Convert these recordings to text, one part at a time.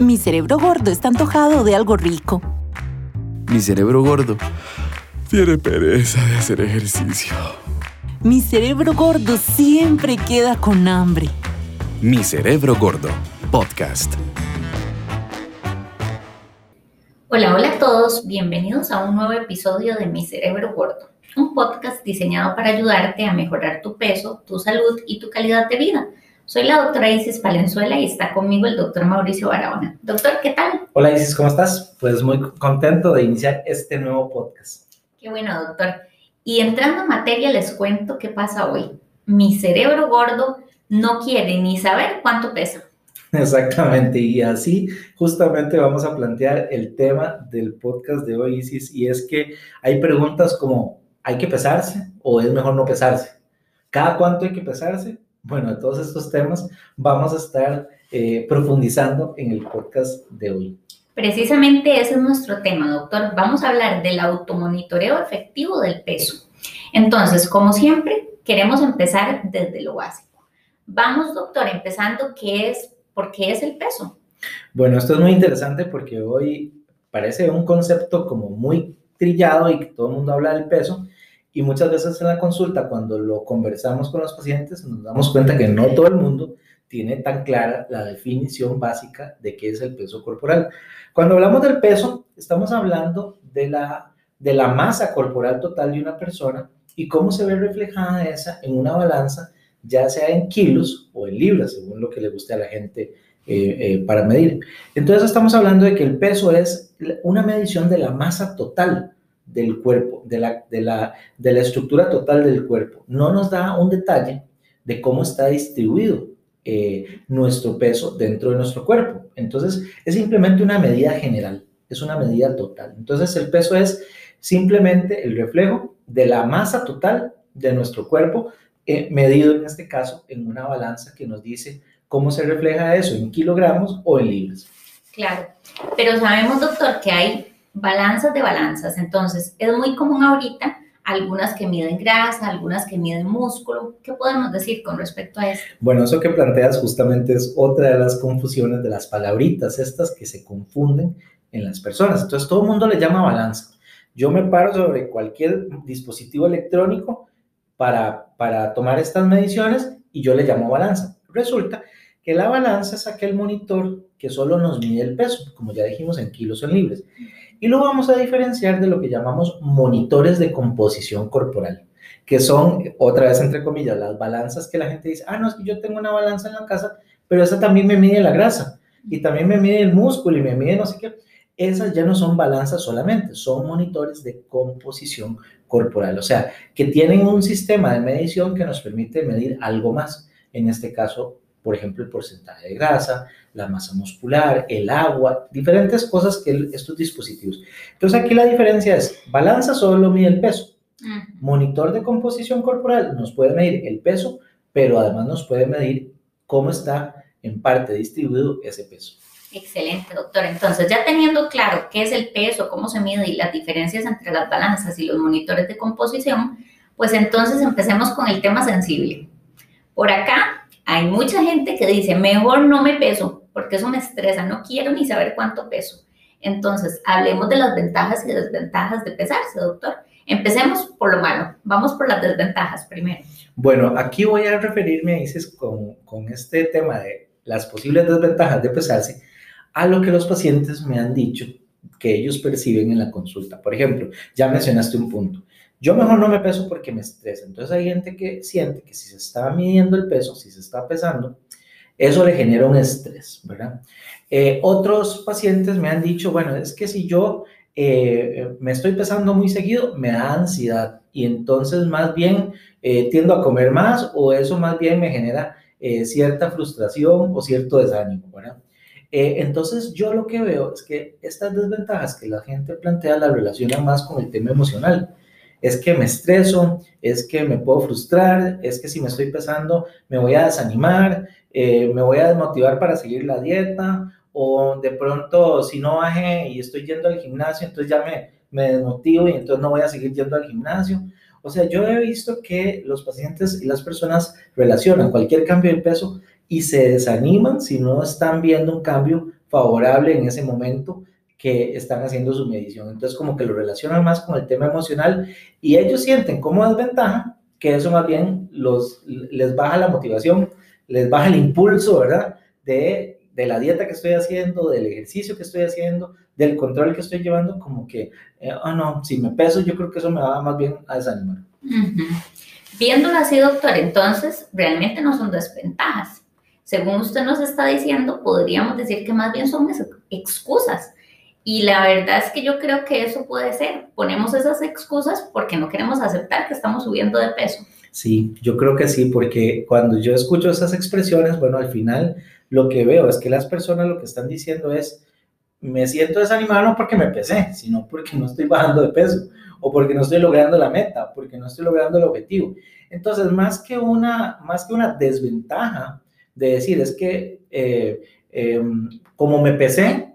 Mi cerebro gordo está antojado de algo rico. Mi cerebro gordo tiene pereza de hacer ejercicio. Mi cerebro gordo siempre queda con hambre. Mi cerebro gordo, podcast. Hola, hola a todos, bienvenidos a un nuevo episodio de Mi cerebro gordo, un podcast diseñado para ayudarte a mejorar tu peso, tu salud y tu calidad de vida. Soy la doctora Isis Valenzuela y está conmigo el doctor Mauricio Barahona. Doctor, ¿qué tal? Hola Isis, ¿cómo estás? Pues muy contento de iniciar este nuevo podcast. Qué bueno, doctor. Y entrando en materia, les cuento qué pasa hoy. Mi cerebro gordo no quiere ni saber cuánto pesa. Exactamente, y así justamente vamos a plantear el tema del podcast de hoy, Isis, y es que hay preguntas como, ¿hay que pesarse o es mejor no pesarse? ¿Cada cuánto hay que pesarse? Bueno, todos estos temas vamos a estar eh, profundizando en el podcast de hoy. Precisamente ese es nuestro tema, doctor. Vamos a hablar del automonitoreo efectivo del peso. Entonces, como siempre, queremos empezar desde lo básico. Vamos, doctor, empezando, ¿qué es, por qué es el peso? Bueno, esto es muy interesante porque hoy parece un concepto como muy trillado y que todo el mundo habla del peso, y muchas veces en la consulta, cuando lo conversamos con los pacientes, nos damos cuenta que no todo el mundo tiene tan clara la definición básica de qué es el peso corporal. Cuando hablamos del peso, estamos hablando de la, de la masa corporal total de una persona y cómo se ve reflejada esa en una balanza, ya sea en kilos o en libras, según lo que le guste a la gente eh, eh, para medir. Entonces estamos hablando de que el peso es una medición de la masa total del cuerpo, de la, de, la, de la estructura total del cuerpo. No nos da un detalle de cómo está distribuido eh, nuestro peso dentro de nuestro cuerpo. Entonces, es simplemente una medida general, es una medida total. Entonces, el peso es simplemente el reflejo de la masa total de nuestro cuerpo, eh, medido en este caso en una balanza que nos dice cómo se refleja eso, en kilogramos o en libras. Claro, pero sabemos, doctor, que hay balanzas de balanzas. Entonces, es muy común ahorita algunas que miden grasa, algunas que miden músculo. ¿Qué podemos decir con respecto a esto? Bueno, eso que planteas justamente es otra de las confusiones de las palabritas, estas que se confunden en las personas. Entonces, todo el mundo le llama balanza. Yo me paro sobre cualquier dispositivo electrónico para, para tomar estas mediciones y yo le llamo balanza. Resulta que la balanza es aquel monitor que solo nos mide el peso, como ya dijimos, en kilos o en libres y lo vamos a diferenciar de lo que llamamos monitores de composición corporal, que son, otra vez entre comillas, las balanzas que la gente dice, ah, no, es que yo tengo una balanza en la casa, pero esa también me mide la grasa y también me mide el músculo y me mide no sé qué. Esas ya no son balanzas solamente, son monitores de composición corporal, o sea, que tienen un sistema de medición que nos permite medir algo más, en este caso por ejemplo, el porcentaje de grasa, la masa muscular, el agua, diferentes cosas que estos dispositivos. Entonces aquí la diferencia es, balanza solo mide el peso. Monitor de composición corporal nos puede medir el peso, pero además nos puede medir cómo está en parte distribuido ese peso. Excelente, doctor. Entonces, ya teniendo claro qué es el peso, cómo se mide y las diferencias entre las balanzas y los monitores de composición, pues entonces empecemos con el tema sensible. Por acá hay mucha gente que dice, mejor no me peso, porque eso me estresa, no quiero ni saber cuánto peso. Entonces, hablemos de las ventajas y desventajas de pesarse, doctor. Empecemos por lo malo, vamos por las desventajas primero. Bueno, aquí voy a referirme, dices, con, con este tema de las posibles desventajas de pesarse, a lo que los pacientes me han dicho que ellos perciben en la consulta. Por ejemplo, ya mencionaste un punto. Yo mejor no me peso porque me estresa. Entonces hay gente que siente que si se está midiendo el peso, si se está pesando, eso le genera un estrés, ¿verdad? Eh, otros pacientes me han dicho, bueno, es que si yo eh, me estoy pesando muy seguido, me da ansiedad y entonces más bien eh, tiendo a comer más o eso más bien me genera cierta frustración o cierto desánimo, ¿verdad? entonces yo lo que veo es que estas desventajas que la gente plantea las relaciona más con el tema emocional es que me estreso, es que me puedo frustrar, es que si me estoy pesando me voy a desanimar, eh, me voy a desmotivar para seguir la dieta, o de pronto si no bajé y estoy yendo al gimnasio, entonces ya me, me desmotivo y entonces no voy a seguir yendo al gimnasio. O sea, yo he visto que los pacientes y las personas relacionan cualquier cambio de peso y se desaniman si no están viendo un cambio favorable en ese momento que están haciendo su medición. Entonces, como que lo relacionan más con el tema emocional y ellos sienten como desventaja que eso más bien los, les baja la motivación, les baja el impulso, ¿verdad? De, de la dieta que estoy haciendo, del ejercicio que estoy haciendo, del control que estoy llevando, como que, ah, no, si me peso, yo creo que eso me va más bien a desanimar. Viéndolo así, doctor, entonces realmente no son desventajas. Según usted nos está diciendo, podríamos decir que más bien son excusas. Y la verdad es que yo creo que eso puede ser. Ponemos esas excusas porque no queremos aceptar que estamos subiendo de peso. Sí, yo creo que sí, porque cuando yo escucho esas expresiones, bueno, al final lo que veo es que las personas lo que están diciendo es, me siento desanimado no porque me pesé, sino porque no estoy bajando de peso o porque no estoy logrando la meta, porque no estoy logrando el objetivo. Entonces, más que una, más que una desventaja de decir, es que eh, em, como me pesé,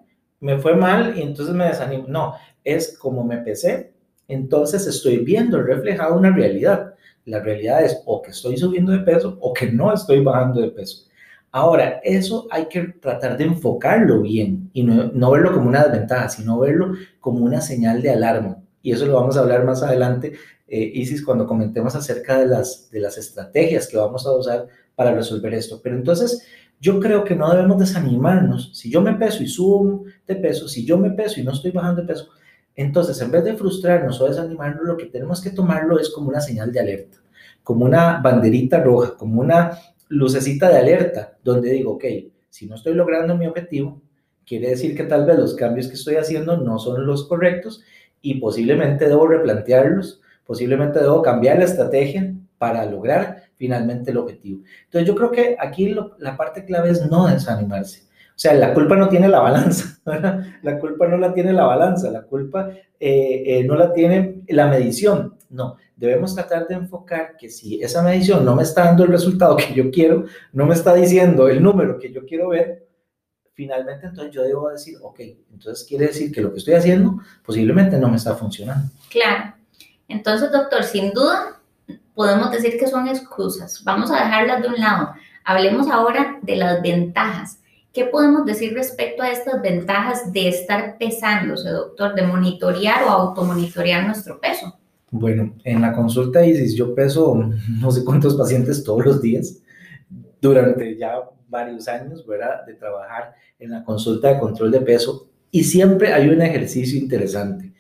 me fue mal y entonces me desanimo. No, es como me pesé, entonces estoy viendo reflejado una realidad. La realidad es o que estoy subiendo de peso o que no estoy bajando de peso. Ahora, eso hay que tratar de enfocarlo bien y no, verlo como una desventaja, sino verlo como una señal de alarma. Y eso lo vamos a hablar más adelante, eh, Isis, cuando comentemos acerca de las, de las estrategias que vamos a usar para resolver esto. Pero entonces, yo creo que no debemos desanimarnos. Si yo me peso y subo de peso, si yo me peso y no estoy bajando de peso, entonces en vez de frustrarnos o desanimarnos, lo que tenemos que tomarlo es como una señal de alerta, como una banderita roja, como una lucecita de alerta, donde digo, ok, si no estoy logrando mi objetivo, quiere decir que tal vez los cambios que estoy haciendo no son los correctos y posiblemente debo replantearlos, posiblemente debo cambiar la estrategia para lograr finalmente el objetivo. Entonces yo creo que aquí la parte clave es no desanimarse. O sea, la culpa no tiene la balanza, ¿verdad? La culpa no la tiene la balanza, la culpa eh, eh, no la tiene la medición. No, debemos tratar de enfocar que si esa medición no me está dando el resultado que yo quiero, no me está diciendo el número que yo quiero ver, finalmente entonces yo debo decir, ok, entonces quiere decir que lo que estoy haciendo posiblemente no me está funcionando. Claro. Entonces, doctor, sin duda podemos decir que son excusas. Vamos a dejarlas de un lado. Hablemos ahora de las ventajas. ¿Qué podemos decir respecto a estas ventajas de estar pesándose, doctor, de monitorear o automonitorear nuestro peso? Bueno, en la consulta ISIS yo peso no sé cuántos pacientes todos los días durante ya varios años, ¿verdad? De trabajar en la consulta de control de peso y siempre hay un ejercicio interesante.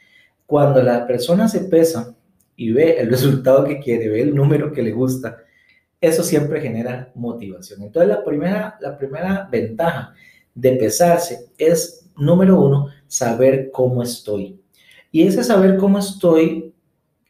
Cuando la persona se pesa y ve el resultado que quiere, ve el número que le gusta, eso siempre genera motivación. Entonces la primera, la primera ventaja de pesarse es, número uno, saber cómo estoy. Y ese saber cómo estoy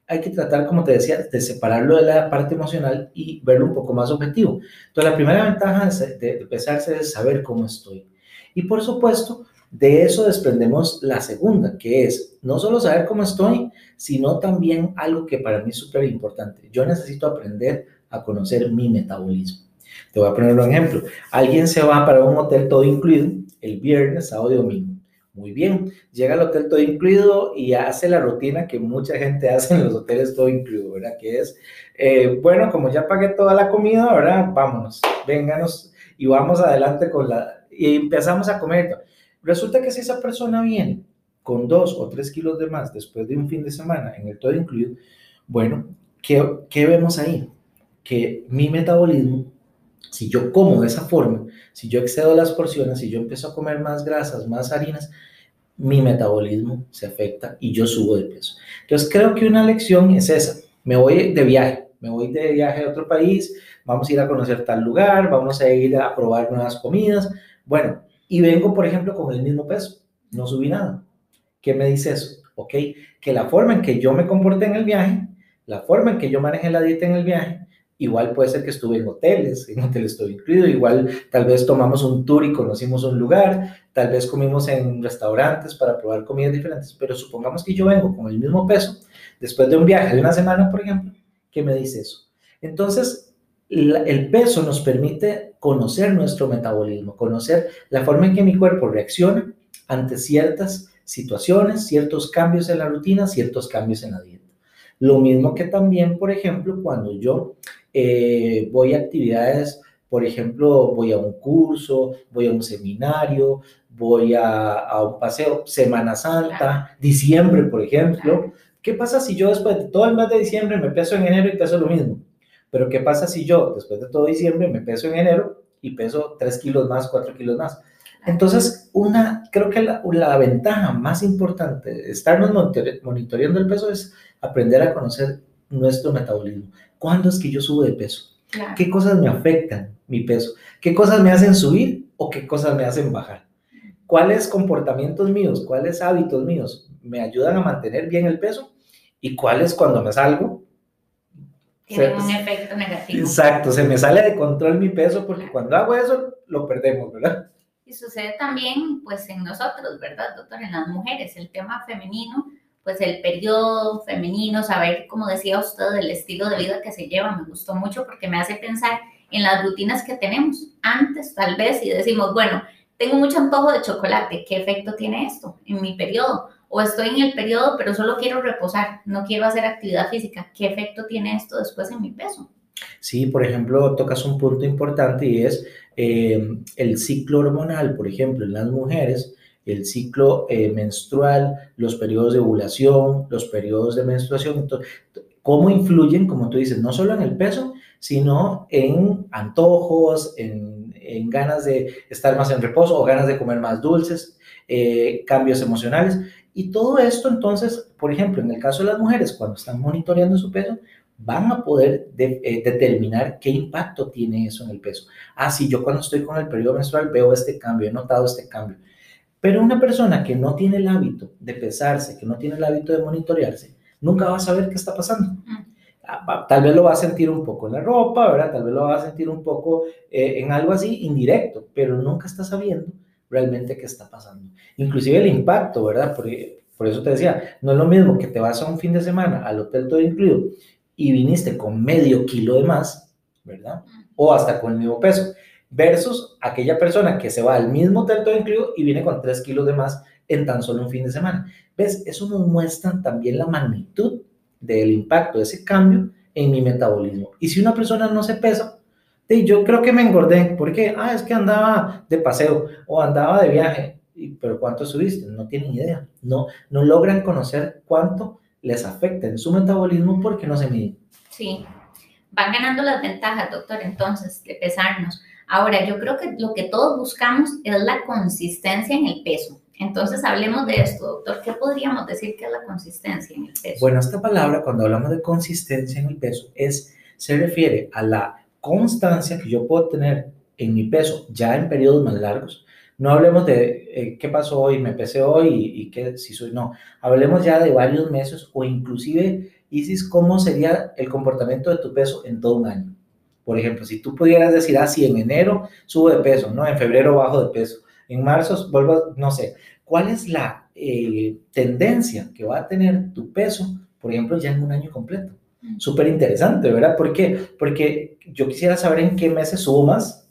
hay que tratar, como te decía, de separarlo de la parte emocional y verlo un poco más objetivo. Entonces, la primera ventaja de, pesarse es saber cómo estoy. Y por supuesto, de eso desprendemos la segunda, que es no solo saber cómo estoy, sino también algo que para mí es súper importante. Yo necesito aprender a conocer mi metabolismo. Te voy a poner un ejemplo. Alguien se va para un hotel todo incluido el viernes, sábado y domingo muy bien, llega al hotel todo incluido y hace la rutina que mucha gente hace en los hoteles todo incluido, ¿verdad? Que es, eh, bueno, como ya pagué toda la comida, ¿verdad? Vámonos, vénganos y vamos adelante con la... Y empezamos a comer. Resulta que si esa persona viene con dos o tres kilos de más después de un fin de semana en el todo incluido, bueno, ¿qué, qué vemos ahí? Que mi metabolismo si yo como de esa forma, si yo excedo las porciones, si yo empiezo a comer más grasas, más harinas, mi metabolismo se afecta y yo subo de peso. Entonces creo que una lección es esa. Me voy de viaje, me voy de viaje a otro país, vamos a ir a conocer tal lugar, vamos a ir a probar nuevas comidas. Bueno, y vengo, por ejemplo, con el mismo peso, no subí nada. ¿Qué me dice eso? Ok, que la forma en que yo me comporté en el viaje, la forma en que yo manejé la dieta en el viaje, Igual puede ser que estuve en hoteles, en hoteles estoy incluido, igual tal vez tomamos un tour y conocimos un lugar, tal vez comimos en restaurantes para probar comidas diferentes, pero supongamos que yo vengo con el mismo peso, después de un viaje de una semana, por ejemplo, ¿qué me dice eso? Entonces, el peso nos permite conocer nuestro metabolismo, conocer la forma en que mi cuerpo reacciona ante ciertas situaciones, ciertos cambios en la rutina, ciertos cambios en la dieta. Lo mismo que también, por ejemplo, cuando yo eh, voy a actividades Por ejemplo, voy a un curso, voy a un seminario, voy a, a un paseo, Semana Santa, diciembre, por ejemplo. ¿Qué pasa si yo después de todo el mes de diciembre me peso en enero y peso lo mismo? Pero ¿qué pasa si yo después de todo diciembre me peso en enero y peso 3 kilos más, 4 kilos más? Entonces, una, creo que la, la ventaja más importante de estarnos monitoreando el peso es aprender a conocer nuestro metabolismo. ¿Cuándo es que yo subo de peso? Claro. ¿Qué cosas me afectan mi peso? ¿Qué cosas me hacen subir o qué cosas me hacen bajar? ¿Cuáles comportamientos míos, cuáles hábitos míos me ayudan a mantener bien el peso? ¿Y cuáles cuando me salgo? Tienen un efecto negativo. Exacto, se me sale de control mi peso porque cuando hago eso lo perdemos, ¿verdad? Y sucede también, pues, en nosotros, ¿verdad, doctor? En las mujeres, el tema femenino, pues el periodo femenino, saber, como decía usted, el estilo de vida que se lleva, me gustó mucho porque me hace pensar en las rutinas que tenemos antes, tal vez, y decimos, bueno, tengo mucho antojo de chocolate, ¿qué efecto tiene esto en mi periodo? O estoy en el periodo, pero solo quiero reposar, no quiero hacer actividad física, ¿qué efecto tiene esto después en mi peso? Sí, por ejemplo, tocas un punto importante y es eh, el ciclo hormonal, por ejemplo, en las mujeres, el ciclo eh, menstrual, los periodos de ovulación, los periodos de menstruación, cómo influyen, como tú dices, no solo en el peso, sino en antojos, en, en ganas de estar más en reposo o ganas de comer más dulces, eh, cambios emocionales. Y todo esto, entonces, por ejemplo, en el caso de las mujeres, cuando están monitoreando su peso, van a poder de, eh, determinar qué impacto tiene eso en el peso. Ah, sí, yo cuando estoy con el periodo menstrual veo este cambio, he notado este cambio. Pero una persona que no tiene el hábito de pesarse, que no tiene el hábito de monitorearse, nunca va a saber qué está pasando. Ah, Tal vez lo va a sentir un poco en la ropa, ¿verdad? Tal vez lo va a sentir un poco eh, en algo así indirecto, pero nunca está sabiendo realmente qué está pasando. Inclusive el impacto, ¿verdad? Por, por eso te decía, no es lo mismo que te vas a un fin de semana al hotel todo incluido y viniste con medio kilo de más, ¿verdad? O hasta con el mismo peso, versus aquella persona que se va al mismo hotel todo incluido y viene con 3 kilos de más en tan solo un fin de semana. ¿Ves? Eso nos muestra también la magnitud del impacto de ese cambio en mi metabolismo. Y si una persona no se pesa, yo creo que me engordé, porque, ah, es que andaba de paseo o andaba de viaje, pero ¿cuánto subiste? No tienen idea, no, no logran conocer cuánto les afecta en su metabolismo porque no se miden. Sí, van ganando las ventajas, doctor, entonces, de pesarnos. Ahora, yo creo que lo que todos buscamos es la consistencia en el peso. Entonces, hablemos de esto, doctor. ¿Qué podríamos decir que es la consistencia en el peso? Bueno, esta palabra, cuando hablamos de consistencia en el peso, es, se refiere a la constancia que yo puedo tener en mi peso ya en periodos más largos. No hablemos de eh, qué pasó hoy, me pesé hoy y, qué si soy, no. Hablemos ya de varios meses o inclusive, Isis, cómo sería el comportamiento de tu peso en todo un año. Por ejemplo, si tú pudieras decir, ah, sí, en enero subo de peso, ¿no? En febrero bajo de peso, en marzo vuelvo, no sé, ¿cuál es la eh, tendencia que va a tener tu peso, por ejemplo, ya en un año completo? Súper interesante, ¿verdad? ¿Por qué? Porque yo quisiera saber en qué meses subo más,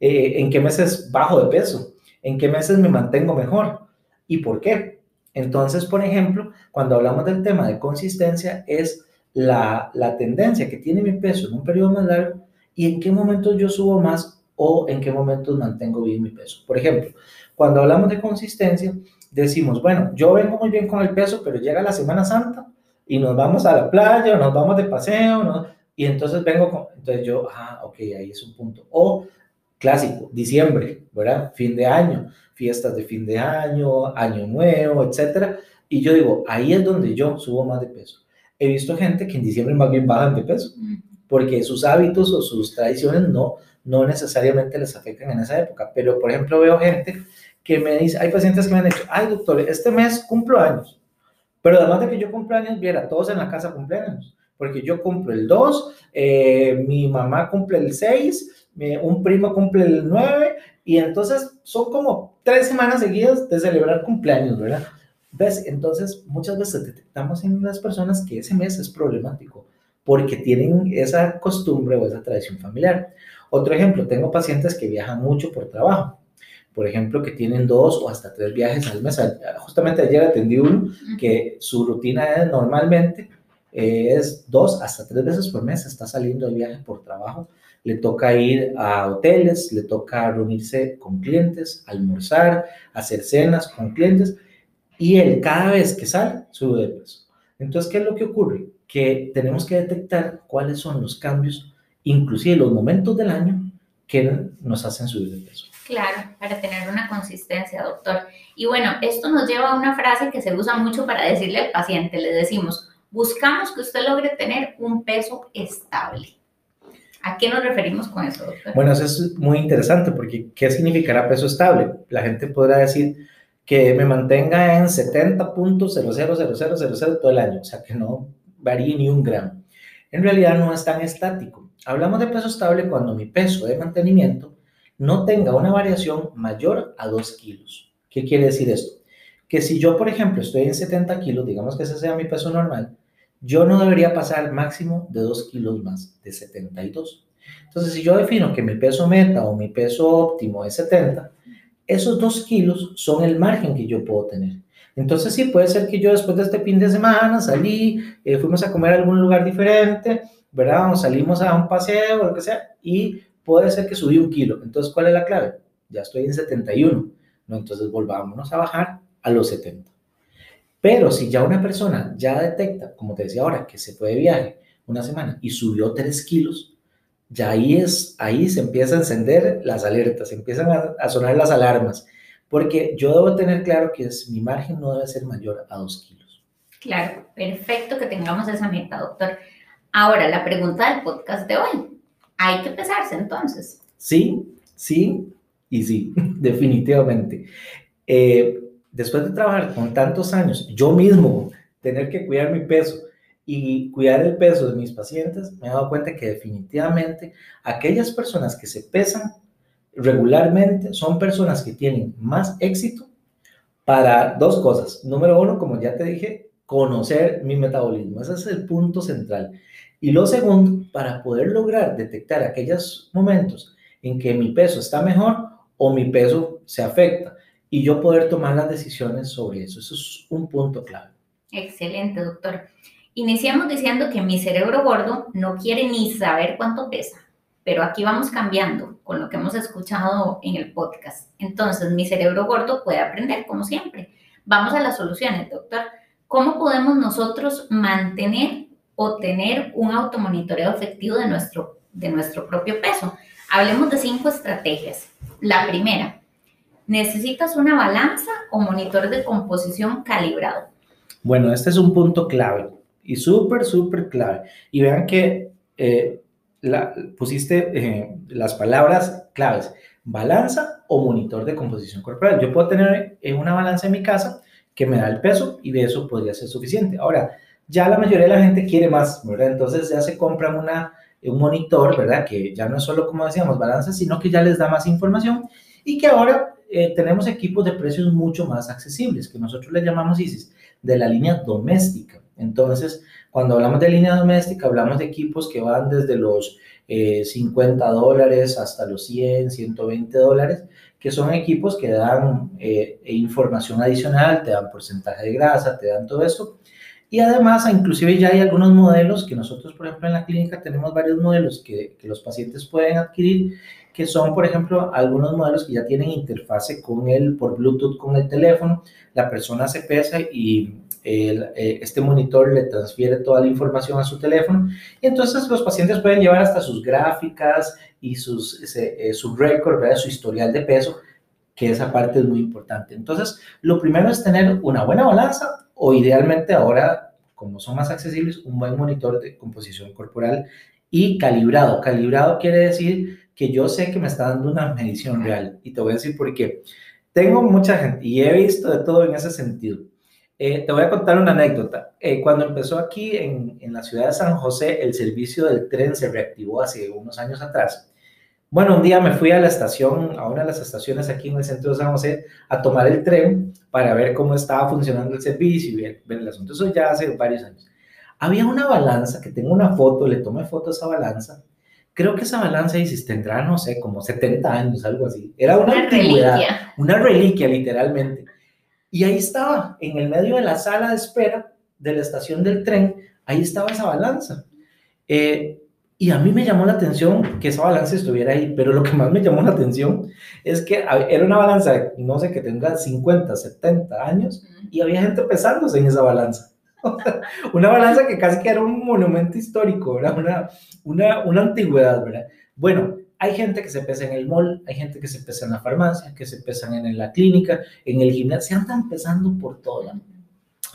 eh, en qué meses bajo de peso, en qué meses me mantengo mejor y por qué. Entonces, por ejemplo, cuando hablamos del tema de consistencia, es la, la tendencia que tiene mi peso en un periodo más largo y en qué momentos yo subo más o en qué momentos mantengo bien mi peso. Por ejemplo, cuando hablamos de consistencia, decimos, bueno, yo vengo muy bien con el peso, pero llega la Semana Santa y nos vamos a la playa, o nos vamos de paseo, ¿no? y entonces vengo con, entonces yo, ah, ok, ahí es un punto. O clásico, diciembre, ¿verdad? Fin de año, fiestas de fin de año, año nuevo, etcétera. Y yo digo, ahí es donde yo subo más de peso. He visto gente que en diciembre más bien bajan de peso, porque sus hábitos o sus tradiciones no, no necesariamente les afectan en esa época. Pero, por ejemplo, veo gente que me dice, hay pacientes que me han dicho, ay, doctor, este mes cumplo años pero además de que yo cumpleaños, viera, todos en la casa cumpleaños, porque yo cumplo el 2, eh, mi mamá cumple el 6, un primo cumple el 9, y entonces son como tres semanas seguidas de celebrar cumpleaños, ¿verdad? ¿Ves? Entonces, muchas veces detectamos en las personas que ese mes es problemático porque tienen esa costumbre o esa tradición familiar. Otro ejemplo, tengo pacientes que viajan mucho por trabajo por ejemplo, que tienen dos o hasta tres viajes al mes. Justamente ayer atendí uno que su rutina es normalmente es dos hasta tres veces por mes, está saliendo de viaje por trabajo, le toca ir a hoteles, le toca reunirse con clientes, almorzar, hacer cenas con clientes y él cada vez que sale sube de peso. Entonces, ¿qué es lo que ocurre? Que tenemos que detectar cuáles son los cambios, inclusive los momentos del año que nos hacen subir de peso. Claro, para tener una consistencia, doctor. Y bueno, esto nos lleva a una frase que se usa mucho para decirle al paciente, le decimos, buscamos que usted logre tener un peso estable. ¿A qué nos referimos con eso, doctor? Bueno, eso es muy interesante porque ¿qué significará peso estable? La gente podrá decir que me mantenga en 70.000000 todo el año, o sea, que no varíe ni un gramo. En realidad no es tan estático. Hablamos de peso estable cuando mi peso de mantenimiento no tenga una variación mayor a 2 kilos. ¿Qué quiere decir esto? Que si yo, por ejemplo, estoy en 70 kilos, digamos que ese sea mi peso normal, yo no debería pasar máximo de 2 kilos más, de 72. Entonces, si yo defino que mi peso meta o mi peso óptimo es 70, esos 2 kilos son el margen que yo puedo tener. Entonces, sí, puede ser que yo después de este fin de semana salí, eh, fuimos a comer a algún lugar diferente, ¿verdad? O salimos a un paseo o lo que sea, y puede ser que subí un kilo. Entonces, ¿cuál es la clave? Ya estoy en 71, ¿no? Entonces, volvámonos a bajar a los 70. Pero si ya una persona ya detecta, como te decía ahora, que se fue de viaje una semana y subió 3 kilos, ya ahí, es, ahí se empieza a encender las alertas, se empiezan a, sonar las alarmas, porque yo debo tener claro que es, mi margen no debe ser mayor a 2 kilos. Claro, perfecto que tengamos esa meta, doctor. Ahora, la pregunta del podcast de hoy. ¿Hay que pesarse entonces? Sí, sí y sí, definitivamente. Eh, después de trabajar con tantos años, yo mismo tener que cuidar mi peso y cuidar el peso de mis pacientes, me he dado cuenta que definitivamente aquellas personas que se pesan regularmente son personas que tienen más éxito para dos cosas. Número uno, como ya te dije, conocer mi metabolismo. Ese es el punto central. Y lo segundo, para poder lograr detectar aquellos momentos en que mi peso está mejor o mi peso se afecta y yo poder tomar las decisiones sobre eso. Eso es un punto clave. Excelente, doctor. Iniciamos diciendo que mi cerebro gordo no quiere ni saber cuánto pesa, pero aquí vamos cambiando con lo que hemos escuchado en el podcast. Entonces, mi cerebro gordo puede aprender, como siempre. Vamos a las soluciones, doctor. ¿Cómo podemos nosotros mantener o tener un automonitoreo efectivo de nuestro, de nuestro propio peso? Hablemos de cinco estrategias. La primera, ¿Necesitas una balanza o monitor de composición calibrado? Bueno, este es un punto clave y súper, súper clave. Y vean que eh, la, pusiste eh, las palabras claves, balanza o monitor de composición corporal. Yo puedo tener eh, una balanza en mi casa que me da el peso y de eso podría ser suficiente. Ahora, ya la mayoría de la gente quiere más, ¿verdad? Entonces ya se compran una, un monitor, ¿verdad? Que ya no es solo, como decíamos, balanza, sino que ya les da más información y que ahora eh, tenemos equipos de precios mucho más accesibles, que nosotros le llamamos ISIS, de la línea doméstica. Entonces, cuando hablamos de línea doméstica, hablamos de equipos que van desde los 50 eh, dólares hasta los 100, 120 dólares, que son equipos que dan eh, información adicional, te dan porcentaje de grasa, te dan todo eso. Y además, inclusive ya hay algunos modelos que nosotros, por ejemplo, en la clínica tenemos varios modelos que, que los pacientes pueden adquirir que son, por ejemplo, algunos modelos que ya tienen interfase con el, por Bluetooth con el teléfono, la persona se pesa y eh, este monitor le transfiere toda la información a su teléfono y entonces los pacientes pueden llevar hasta sus gráficas y sus, eh, su récord, su historial de peso, que esa parte es muy importante. Entonces, lo primero es tener una buena balanza o idealmente ahora, como son más accesibles, un buen monitor de composición corporal y calibrado. Calibrado quiere decir que yo sé que me está dando una medición real. Y te voy a decir por qué. Tengo mucha gente y he visto de todo en ese sentido. Eh, te voy a contar una anécdota. Eh, cuando empezó aquí en, en, la ciudad de San José, el servicio del tren se reactivó hace unos años atrás. Bueno, un día me fui a la estación, a una de las estaciones aquí en el centro de San José, a tomar el tren para ver cómo estaba funcionando el servicio y ver, ver el asunto. Eso ya hace varios años. Había una balanza, que tengo una foto, le tomé foto a esa balanza, creo que esa balanza tendrá, no sé, como 70 años, algo así. Era una, reliquia. una reliquia literalmente. Y ahí estaba, en el medio de la sala de espera de la estación del tren, ahí estaba esa balanza. Eh, Y a mí me llamó la atención que esa balanza estuviera ahí, pero lo que más me llamó la atención es que era una balanza, no sé, que tenga 50, 70 años y había gente pesándose en esa balanza. una balanza que casi que era un monumento histórico, ¿verdad? Una, una, una antigüedad, ¿verdad? Bueno, hay gente que se pesa en el mall, hay gente que se pesa en la farmacia, que se pesan en la clínica, en el gimnasio, se andan pesando por todo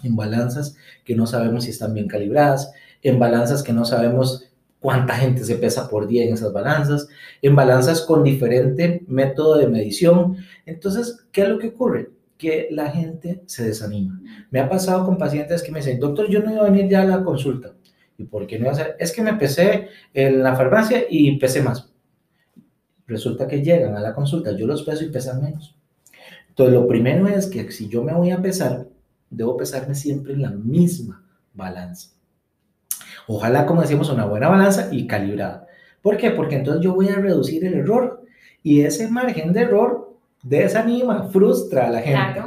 En balanzas que no sabemos si están bien calibradas, en balanzas que no sabemos cuánta gente se pesa por día en esas balanzas, en balanzas con diferente método de medición. Entonces, ¿qué es lo que ocurre? Que la gente se desanima. Me ha pasado con pacientes que me dicen, doctor, yo no iba a venir ya a la consulta. ¿Y por qué no iba a hacer? Es que me pesé en la farmacia y pesé más. Resulta que llegan a la consulta, yo los peso y pesan menos. Entonces, lo primero es que si yo me voy a pesar, debo pesarme siempre en la misma balanza. Ojalá, como decimos, una buena balanza y calibrada. ¿Por qué? Porque entonces yo voy a reducir el error y ese margen de error desanima, frustra a la gente.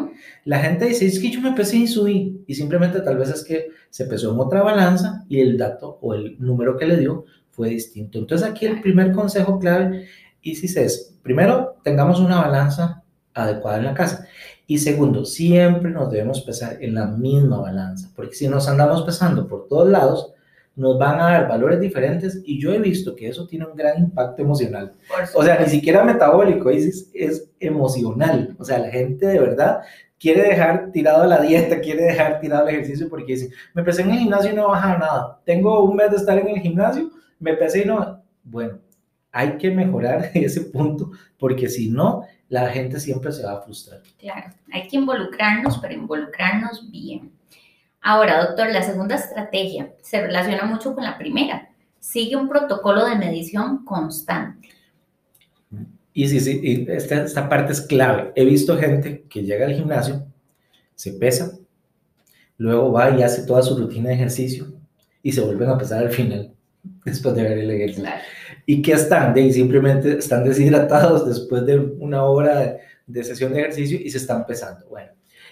La gente dice, es que yo me pesé y subí y simplemente tal vez es que se pesó en otra balanza y el dato o el número que le dio fue distinto. Entonces aquí el primer consejo clave, Isis, es, primero, tengamos una balanza adecuada en la casa. Y segundo, siempre nos debemos pesar en la misma balanza, porque si nos andamos pesando por todos lados, nos van a dar valores diferentes y yo he visto que eso tiene un gran impacto emocional. O sea, ni siquiera metabólico, es, es emocional. O sea, la gente de verdad quiere dejar tirado la dieta, quiere dejar tirado el ejercicio porque dice, me pesé en el gimnasio y no baja nada. Tengo un mes de estar en el gimnasio, me pesé y no... Bueno, hay que mejorar ese punto porque si no, la gente siempre se va a frustrar. Claro, hay que involucrarnos, pero involucrarnos bien. Ahora, doctor, la segunda estrategia se relaciona mucho con la primera. Sigue un protocolo de medición constante. Y sí, sí, esta, esta parte es clave. He visto gente que llega al gimnasio, se pesa, luego va y hace toda su rutina de ejercicio y se vuelven a pesar al final, después de ver el ejercicio. ¿Y qué están? De, simplemente están deshidratados después de una hora de, de sesión de ejercicio y se están pesando. Bueno,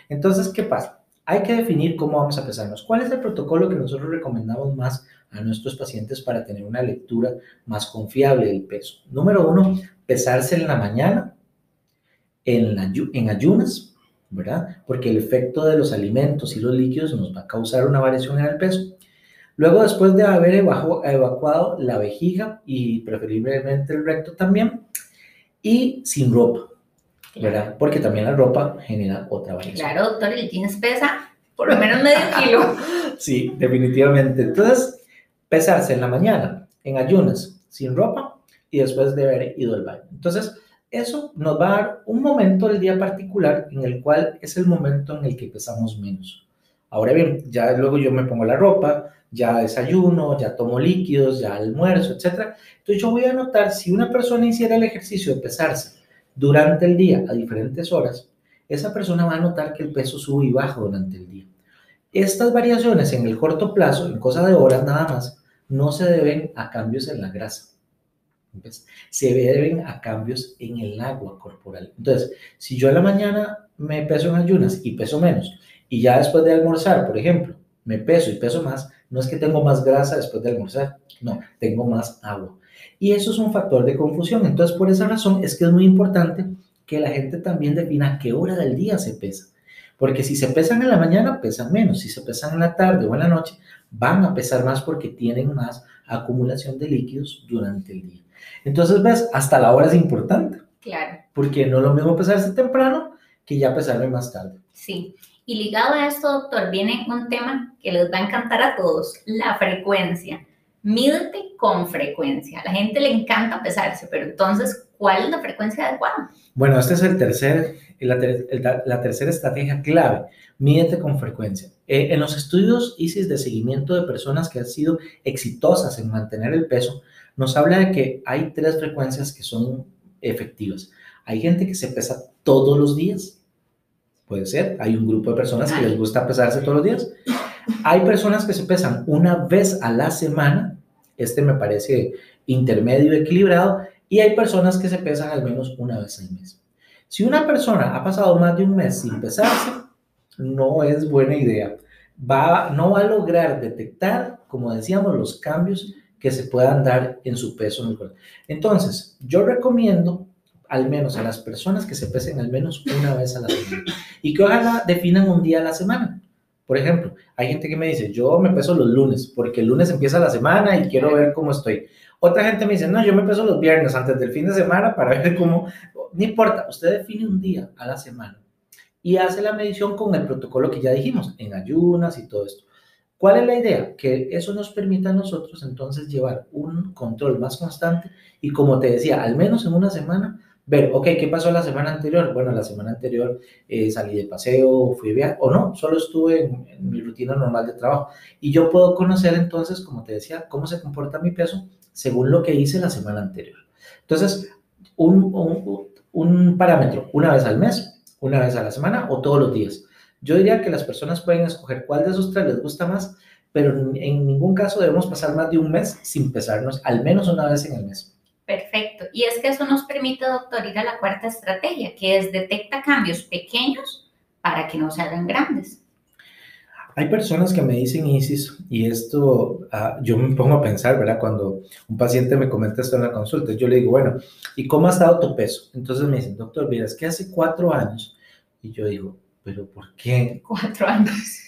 entonces, ¿qué pasa? Hay que definir cómo vamos a pesarnos. ¿Cuál es el protocolo que nosotros recomendamos más a nuestros pacientes para tener una lectura más confiable del peso? Número uno, pesarse en la mañana, en, en ayunas, ¿verdad? Porque el efecto de los alimentos y los líquidos nos va a causar una variación en el peso. Luego, después de haber evacuado la vejiga y preferiblemente el recto también, y sin ropa. ¿Verdad? Porque también la ropa genera otra variación. Claro, doctor, el jeans pesa por lo menos medio kilo. sí, definitivamente. Entonces, pesarse en la mañana, en ayunas, sin ropa, y después de haber ido al baño. Entonces, eso nos va a dar un momento del día particular en el cual es el momento en el que pesamos menos. Ahora bien, ya luego yo me pongo la ropa, ya desayuno, ya tomo líquidos, ya almuerzo, etc. Entonces yo voy a notar si una persona hiciera el ejercicio de pesarse durante el día a diferentes horas, esa persona va a notar que el peso sube y baja durante el día. Estas variaciones en el corto plazo, en cosa de horas nada más, no se deben a cambios en la grasa. Se deben a cambios en el agua corporal. Entonces, si yo a la mañana me peso en ayunas y peso menos, y ya después de almorzar, por ejemplo, me peso y peso más, no es que tengo más grasa después de almorzar, no, tengo más agua. Y eso es un factor de confusión. Entonces, por esa razón es que es muy importante que la gente también defina qué hora del día se pesa. Porque si se pesan en la mañana, pesan menos. Si se pesan en la tarde o en la noche, van a pesar más porque tienen más acumulación de líquidos durante el día. Entonces, ves, hasta la hora es importante. Claro. Porque no es lo mismo pesarse temprano que ya pesarme más tarde. Sí. Y ligado a esto, doctor, viene un tema que les va a encantar a todos, la frecuencia. Mídete con frecuencia. A la gente le encanta pesarse, pero entonces, ¿cuál es la frecuencia adecuada? Bueno, este es el tercer, la, la tercera estrategia clave. Mídete con frecuencia. Eh, en los estudios ISIS de seguimiento de personas que han sido exitosas en mantener el peso, nos habla de que hay tres frecuencias que son efectivas. Hay gente que se pesa todos los días. Puede ser. Hay un grupo de personas que les gusta pesarse todos los días. Hay personas que se pesan una vez a la semana, este me parece intermedio equilibrado, y hay personas que se pesan al menos una vez al mes. Si una persona ha pasado más de un mes sin pesarse, no es buena idea. No va a lograr detectar, como decíamos, los cambios que se puedan dar en su peso. Entonces, yo recomiendo al menos a las personas que se pesen al menos una vez a la semana y que ojalá definan un día a la semana. Por ejemplo, hay gente que me dice, yo me peso los lunes porque el lunes empieza la semana y quiero ver cómo estoy. Otra gente me dice, no, yo me peso los viernes antes del fin de semana para ver cómo, no importa, usted define un día a la semana y hace la medición con el protocolo que ya dijimos, en ayunas y todo esto. ¿Cuál es la idea? Que eso nos permita a nosotros entonces llevar un control más constante y como te decía, al menos en una semana, ver, ok, ¿qué pasó la semana anterior? Bueno, la semana anterior eh, salí de paseo, fui a viajar, o no, solo estuve en, en, mi rutina normal de trabajo. Y yo puedo conocer entonces, como te decía, cómo se comporta mi peso según lo que hice la semana anterior. Entonces, un, un, un parámetro, una vez al mes, una vez a la semana o todos los días. Yo diría que las personas pueden escoger cuál de esos tres les gusta más, pero en ningún caso debemos pasar más de un mes sin pesarnos, al menos una vez en el mes. Perfecto. Y es que eso nos permite, doctor, ir a la cuarta estrategia, que es detecta cambios pequeños para que no se hagan grandes. Hay personas que me dicen, Isis, y esto uh, yo me pongo a pensar, ¿verdad? Cuando un paciente me comenta esto en la consulta, yo le digo, bueno, ¿y cómo ha estado tu peso? Entonces me dicen, doctor, mira, es que hace cuatro años, y yo digo, ¿pero por qué? Cuatro años.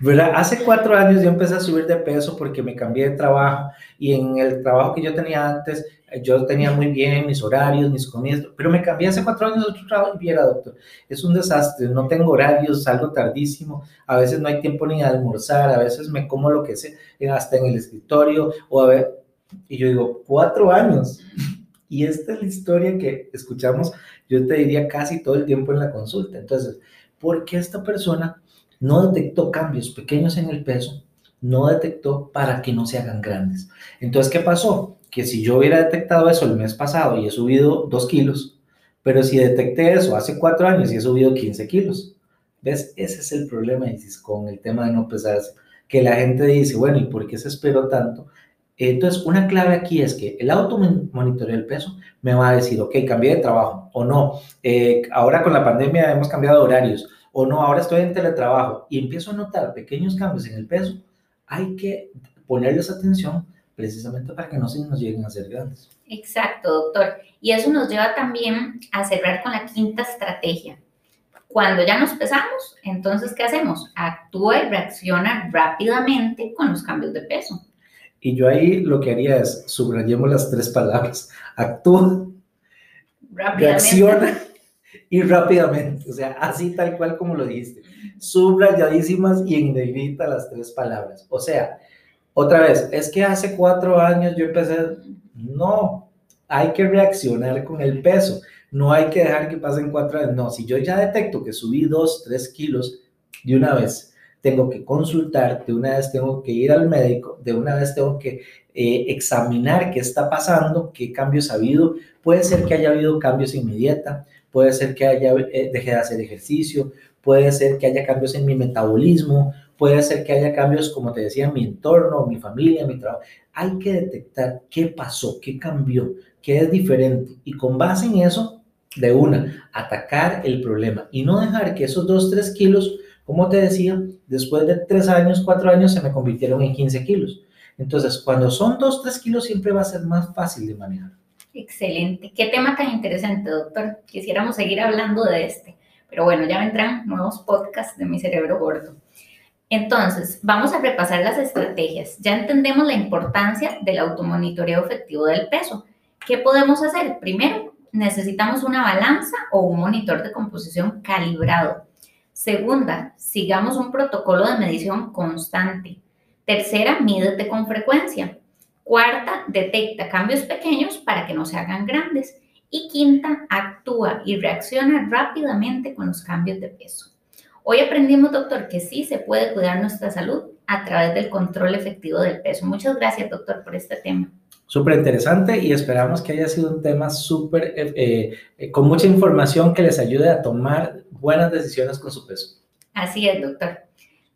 ¿verdad? Hace cuatro años yo empecé a subir de peso porque me cambié de trabajo y en el trabajo que yo tenía antes, yo tenía muy bien mis horarios, mis comidas, pero me cambié hace cuatro años de otro trabajo y viera, doctor, es un desastre, no tengo horarios, salgo tardísimo, a veces no hay tiempo ni de almorzar, a veces me como lo que sea, hasta en el escritorio, o a ver, y yo digo, cuatro años. Y esta es la historia que escuchamos, yo te diría casi todo el tiempo en la consulta. Entonces, ¿por qué esta persona no detectó cambios pequeños en el peso, no detectó para que no se hagan grandes. Entonces, ¿qué pasó? Que si yo hubiera detectado eso el mes pasado y he subido 2 kilos, pero si detecté eso hace 4 años y he subido 15 kilos, ¿ves? Ese es el problema, Isis, con el tema de no pesarse, que la gente dice, bueno, ¿y por qué se esperó tanto? Entonces, una clave aquí es que el automonitoreo del peso me va a decir, ok, cambié de trabajo o no. Eh, ahora con la pandemia hemos cambiado horarios o no, ahora estoy en teletrabajo y empiezo a notar pequeños cambios en el peso, hay que ponerles atención precisamente para que no se nos lleguen a ser grandes. Exacto, doctor. Y eso nos lleva también a cerrar con la quinta estrategia. Cuando ya nos pesamos, entonces, ¿qué hacemos? Actúa y reacciona rápidamente con los cambios de peso. Y yo ahí lo que haría es, subrayemos las tres palabras, actúa, reacciona y rápidamente, o sea, así tal cual como lo dijiste, subrayadísimas y en negrita las tres palabras. O sea, otra vez, es que hace cuatro años yo empecé, no, hay que reaccionar con el peso, no hay que dejar que pasen cuatro años, no, si yo ya detecto que subí dos, tres kilos de una vez, tengo que consultar, de una vez tengo que ir al médico, de una vez tengo que eh, examinar qué está pasando, qué cambios ha habido, puede ser que haya habido cambios en mi dieta, puede ser que haya, eh, deje de hacer ejercicio, puede ser que haya cambios en mi metabolismo, puede ser que haya cambios, como te decía, en mi entorno, mi familia, mi trabajo. Hay que detectar qué pasó, qué cambió, qué es diferente y con base en eso, de una, atacar el problema y no dejar que esos 2, 3 kilos, como te decía, después de 3 años, 4 años, se me convirtieron en 15 kilos. Entonces, cuando son 2, 3 kilos, siempre va a ser más fácil de manejar. Excelente. Qué tema tan interesante, doctor. Quisiéramos seguir hablando de este. Pero bueno, ya vendrán nuevos podcasts de mi cerebro gordo. Entonces, vamos a repasar las estrategias. Ya entendemos la importancia del automonitoreo efectivo del peso. ¿Qué podemos hacer? Primero, necesitamos una balanza o un monitor de composición calibrado. Segunda, sigamos un protocolo de medición constante. Tercera, mídete con frecuencia. Cuarta, detecta cambios pequeños para que no se hagan grandes. Y quinta, actúa y reacciona rápidamente con los cambios de peso. Hoy aprendimos, doctor, que sí se puede cuidar nuestra salud a través del control efectivo del peso. Muchas gracias, doctor, por este tema. Súper interesante y esperamos que haya sido un tema súper, eh, eh, con mucha información que les ayude a tomar buenas decisiones con su peso. Así es, doctor.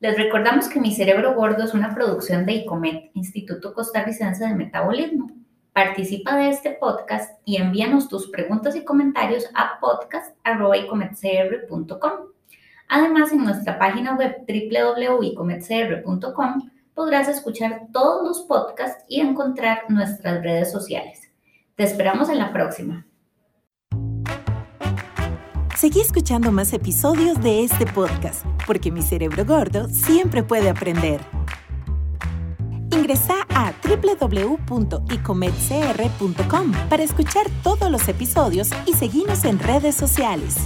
Les recordamos que Mi Cerebro Gordo es una producción de ICOMET, Instituto Costarricense de Metabolismo. Participa de este podcast y envíanos tus preguntas y comentarios a podcast.icometcr.com. Además, en nuestra página web www.icometcr.com podrás escuchar todos los podcasts y encontrar nuestras redes sociales. Te esperamos en la próxima. Seguí escuchando más episodios de este podcast, porque mi cerebro gordo siempre puede aprender. Ingresa a www.icomedcr.com para escuchar todos los episodios y seguirnos en redes sociales.